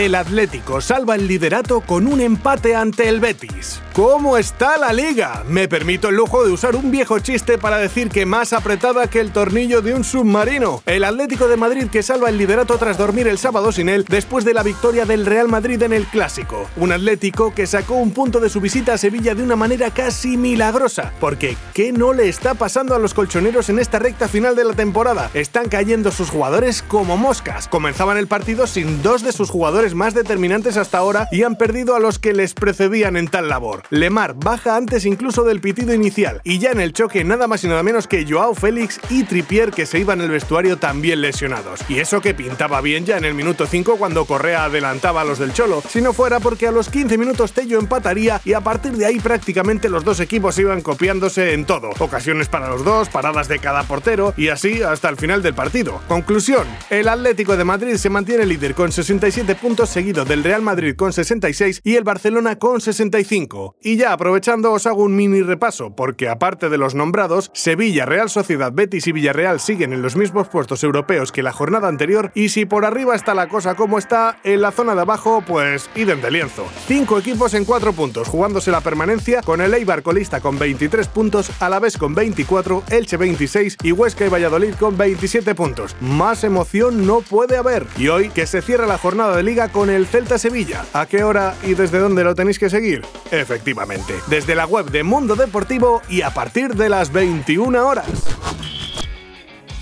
El Atlético salva el liderato con un empate ante el Betis. ¿Cómo está la liga? Me permito el lujo de usar un viejo chiste para decir que más apretada que el tornillo de un submarino. El Atlético de Madrid que salva el liderato tras dormir el sábado sin él después de la victoria del Real Madrid en el Clásico. Un Atlético que sacó un punto de su visita a Sevilla de una manera casi milagrosa. Porque, ¿qué no le está pasando a los colchoneros en esta recta final de la temporada? Están cayendo sus jugadores como moscas. Comenzaban el partido sin dos de sus jugadores más determinantes hasta ahora y han perdido a los que les precedían en tal labor. Lemar baja antes incluso del pitido inicial y ya en el choque nada más y nada menos que Joao Félix y Tripier que se iban el vestuario también lesionados. Y eso que pintaba bien ya en el minuto 5 cuando Correa adelantaba a los del Cholo, si no fuera porque a los 15 minutos Tello empataría y a partir de ahí prácticamente los dos equipos iban copiándose en todo. Ocasiones para los dos, paradas de cada portero y así hasta el final del partido. Conclusión, el Atlético de Madrid se mantiene líder con 67 puntos seguido del Real Madrid con 66 y el Barcelona con 65. Y ya aprovechando os hago un mini repaso, porque aparte de los nombrados, Sevilla, Real Sociedad, Betis y Villarreal siguen en los mismos puestos europeos que la jornada anterior y si por arriba está la cosa como está, en la zona de abajo, pues idem de lienzo. Cinco equipos en cuatro puntos, jugándose la permanencia con el Eibar colista con 23 puntos, Alavés con 24, Elche 26 y Huesca y Valladolid con 27 puntos. Más emoción no puede haber. Y hoy que se cierra la jornada de liga con el Celta Sevilla. ¿A qué hora y desde dónde lo tenéis que seguir? Efectivamente desde la web de Mundo Deportivo y a partir de las 21 horas.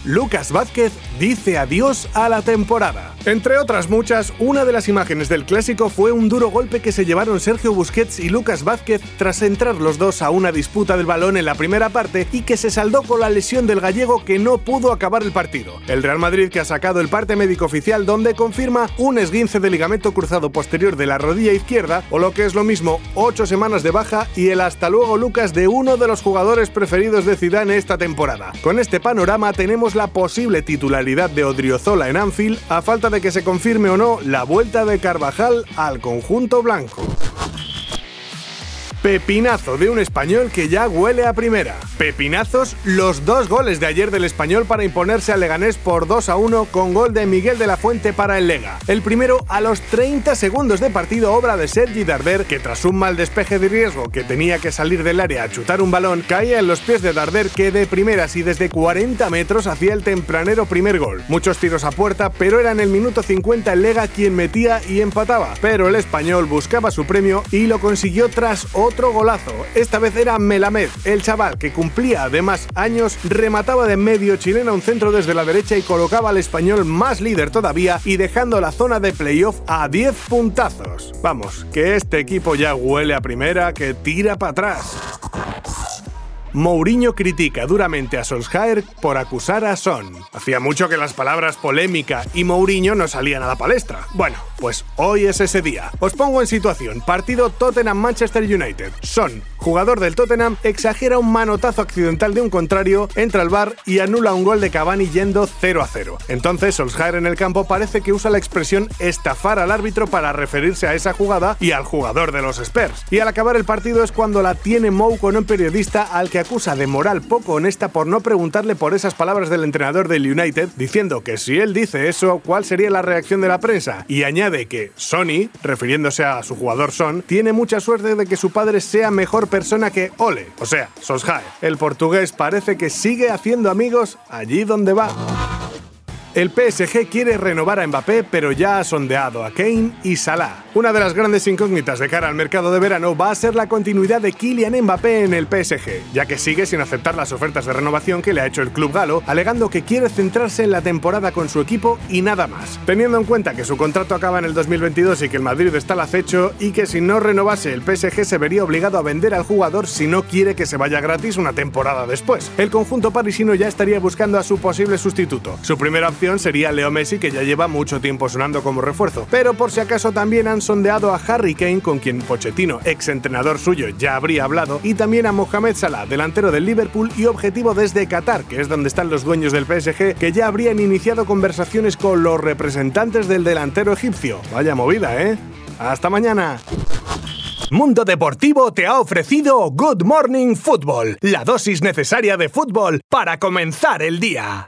Lucas Vázquez dice adiós a la temporada. Entre otras muchas, una de las imágenes del clásico fue un duro golpe que se llevaron Sergio Busquets y Lucas Vázquez tras entrar los dos a una disputa del balón en la primera parte y que se saldó con la lesión del gallego que no pudo acabar el partido. El Real Madrid que ha sacado el parte médico oficial donde confirma un esguince de ligamento cruzado posterior de la rodilla izquierda o lo que es lo mismo, ocho semanas de baja y el hasta luego Lucas de uno de los jugadores preferidos de Zidane esta temporada. Con este panorama tenemos la posible titularidad de Odriozola en Anfield a falta de que se confirme o no la vuelta de Carvajal al conjunto blanco. Pepinazo de un español que ya huele a primera. Pepinazos los dos goles de ayer del español para imponerse al Leganés por 2 a 1 con gol de Miguel de la Fuente para el Lega. El primero a los 30 segundos de partido, obra de Sergi Darder, que tras un mal despeje de riesgo que tenía que salir del área a chutar un balón, caía en los pies de Darder que de primeras y desde 40 metros hacía el tempranero primer gol. Muchos tiros a puerta, pero era en el minuto 50 el Lega quien metía y empataba. Pero el español buscaba su premio y lo consiguió tras otro golazo. Esta vez era Melamed, el chaval que cumplía además años, remataba de medio chilena un centro desde la derecha y colocaba al español más líder todavía y dejando la zona de playoff a 10 puntazos. Vamos, que este equipo ya huele a primera, que tira para atrás. Mourinho critica duramente a Solskjaer por acusar a Son. Hacía mucho que las palabras polémica y Mourinho no salían a la palestra. Bueno, pues hoy es ese día. Os pongo en situación. Partido Tottenham-Manchester United. Son, jugador del Tottenham, exagera un manotazo accidental de un contrario, entra al bar y anula un gol de Cavani yendo 0 a 0. Entonces Solskjaer en el campo parece que usa la expresión estafar al árbitro para referirse a esa jugada y al jugador de los Spurs. Y al acabar el partido es cuando la tiene Mou con un periodista al que acusa de moral poco honesta por no preguntarle por esas palabras del entrenador del United, diciendo que si él dice eso, ¿cuál sería la reacción de la prensa? Y añade que Sony, refiriéndose a su jugador Son, tiene mucha suerte de que su padre sea persona que Ole, o sea, Solskjaer. El portugués parece que sigue haciendo amigos allí donde va. El PSG quiere renovar a Mbappé, pero ya ha sondeado a Kane y Salah. Una de las grandes incógnitas de cara al mercado de verano va a ser la continuidad de Kylian Mbappé en el PSG, ya que sigue sin aceptar las ofertas de renovación que le ha hecho el club galo, alegando que quiere centrarse en la temporada con su equipo y nada más. Teniendo en cuenta que su contrato acaba en el 2022 y que el Madrid está al acecho y que si no renovase el PSG se vería obligado a vender al jugador si no quiere que se vaya gratis una temporada después. El conjunto parisino ya estaría buscando a su posible sustituto. Su primera opción sería Leo Messi, que ya lleva mucho tiempo sonando como refuerzo. Pero por si acaso también han sondeado a Harry Kane, con quien Pochettino, ex entrenador suyo, ya habría hablado, y también a Mohamed Salah, delantero del Liverpool y objetivo desde Qatar, que es donde están los dueños del PSG, que ya habrían iniciado conversaciones con los representantes del delantero egipcio. Vaya movida, ¿eh? Hasta mañana. Mundo Deportivo te ha ofrecido Good Morning Football, la dosis necesaria de fútbol para comenzar el día.